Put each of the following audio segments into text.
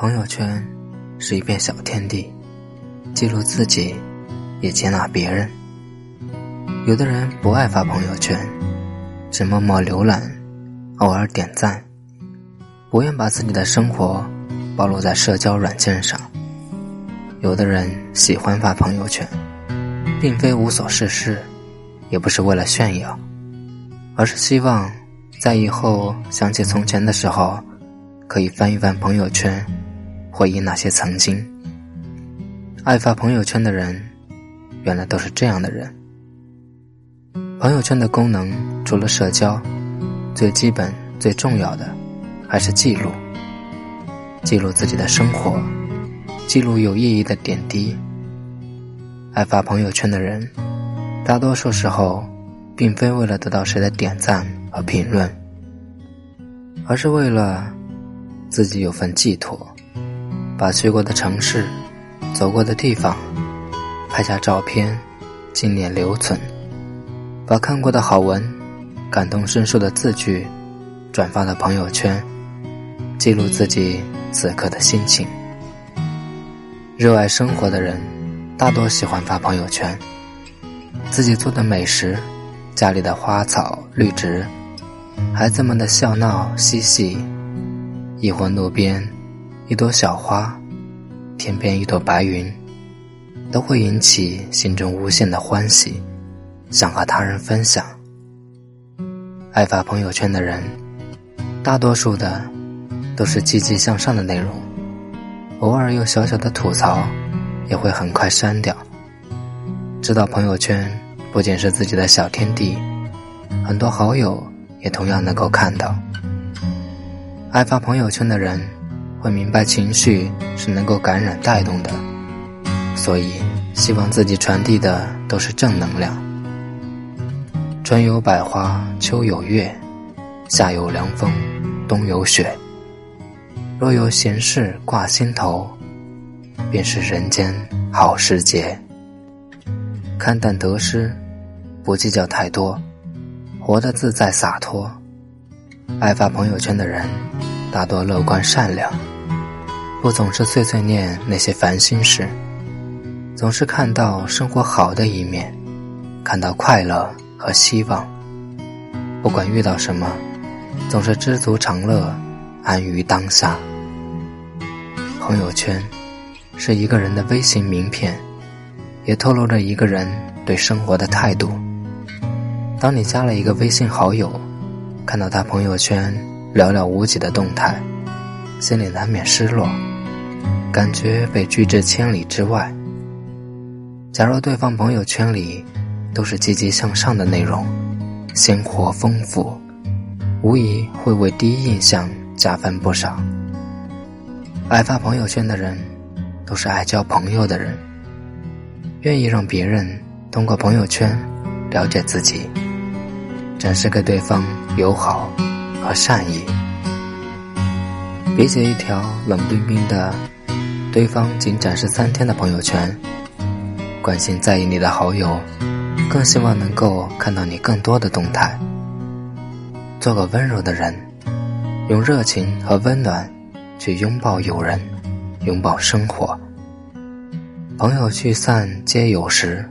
朋友圈是一片小天地，记录自己，也接纳别人。有的人不爱发朋友圈，只默默浏览，偶尔点赞，不愿把自己的生活暴露在社交软件上。有的人喜欢发朋友圈，并非无所事事，也不是为了炫耀，而是希望在以后想起从前的时候，可以翻一翻朋友圈。回忆那些曾经，爱发朋友圈的人，原来都是这样的人。朋友圈的功能除了社交，最基本、最重要的还是记录。记录自己的生活，记录有意义的点滴。爱发朋友圈的人，大多数时候，并非为了得到谁的点赞和评论，而是为了自己有份寄托。把去过的城市、走过的地方拍下照片，纪念留存；把看过的好文、感同身受的字句转发到朋友圈，记录自己此刻的心情。热爱生活的人，大多喜欢发朋友圈，自己做的美食、家里的花草绿植、孩子们的笑闹嬉戏，亦或路边。一朵小花，天边一朵白云，都会引起心中无限的欢喜，想和他人分享。爱发朋友圈的人，大多数的都是积极向上的内容，偶尔有小小的吐槽，也会很快删掉。知道朋友圈不仅是自己的小天地，很多好友也同样能够看到。爱发朋友圈的人。会明白情绪是能够感染带动的，所以希望自己传递的都是正能量。春有百花，秋有月，夏有凉风，冬有雪。若有闲事挂心头，便是人间好时节。看淡得失，不计较太多，活得自在洒脱。爱发朋友圈的人。大多乐观善良，不总是碎碎念那些烦心事，总是看到生活好的一面，看到快乐和希望。不管遇到什么，总是知足常乐，安于当下。朋友圈是一个人的微型名片，也透露着一个人对生活的态度。当你加了一个微信好友，看到他朋友圈。寥寥无几的动态，心里难免失落，感觉被拒之千里之外。假如对方朋友圈里都是积极向上的内容，鲜活丰富，无疑会为第一印象加分不少。爱发朋友圈的人，都是爱交朋友的人，愿意让别人通过朋友圈了解自己，展示给对方友好。和善意，比起一条冷冰冰的、对方仅展示三天的朋友圈，关心在意你的好友，更希望能够看到你更多的动态。做个温柔的人，用热情和温暖去拥抱友人，拥抱生活。朋友聚散皆有时，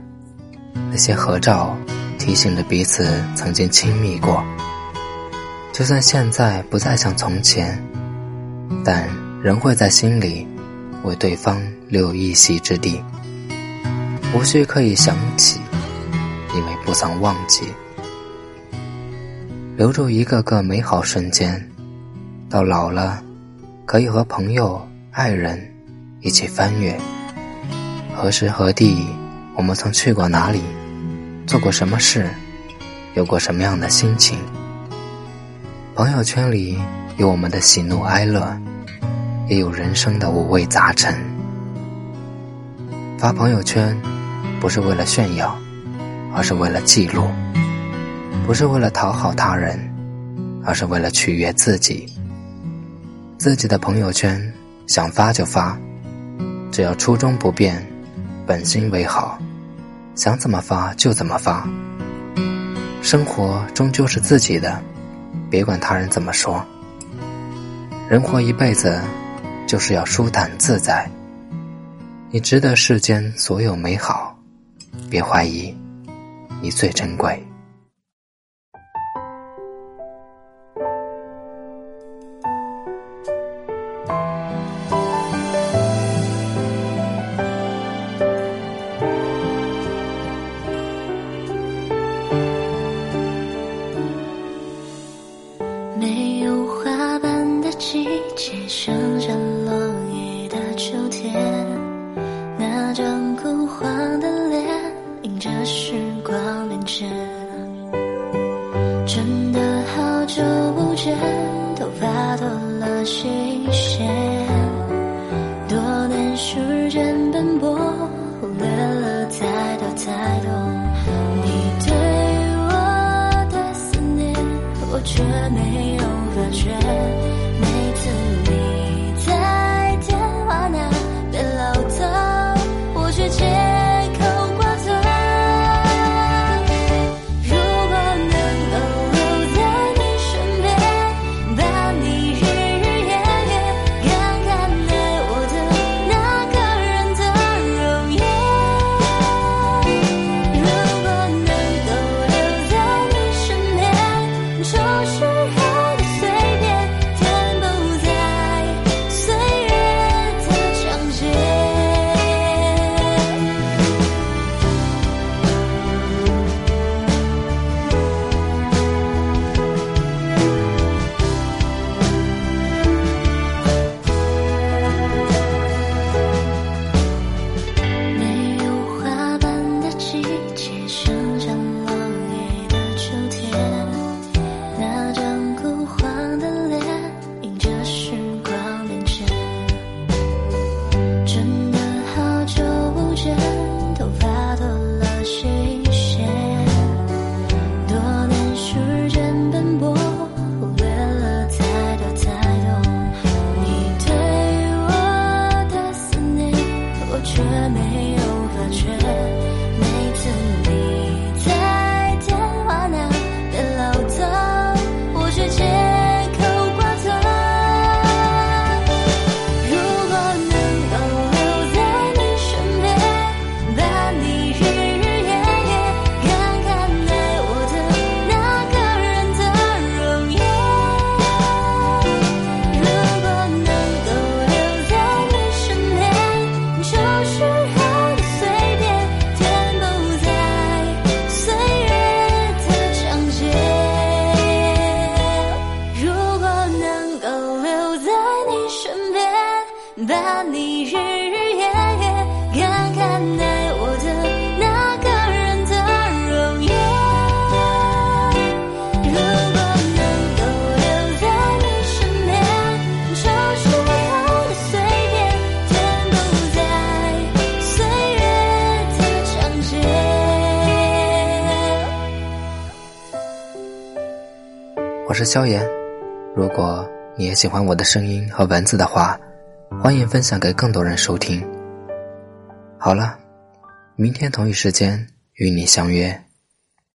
那些合照提醒着彼此曾经亲密过。就算现在不再像从前，但仍会在心里为对方留一席之地。无需刻意想起，因为不曾忘记。留住一个个美好瞬间，到老了，可以和朋友、爱人一起翻阅。何时何地，我们曾去过哪里，做过什么事，有过什么样的心情。朋友圈里有我们的喜怒哀乐，也有人生的五味杂陈。发朋友圈不是为了炫耀，而是为了记录；不是为了讨好他人，而是为了取悦自己。自己的朋友圈想发就发，只要初衷不变，本心为好，想怎么发就怎么发。生活终究是自己的。别管他人怎么说，人活一辈子，就是要舒坦自在。你值得世间所有美好，别怀疑，你最珍贵。久不见，头发多了新鲜。多年时间奔波，忽略了太多太多。你对我的思念，我却没有发觉。每次。把我是萧炎，如果你也喜欢我的声音和文字的话。欢迎分享给更多人收听。好了，明天同一时间与你相约。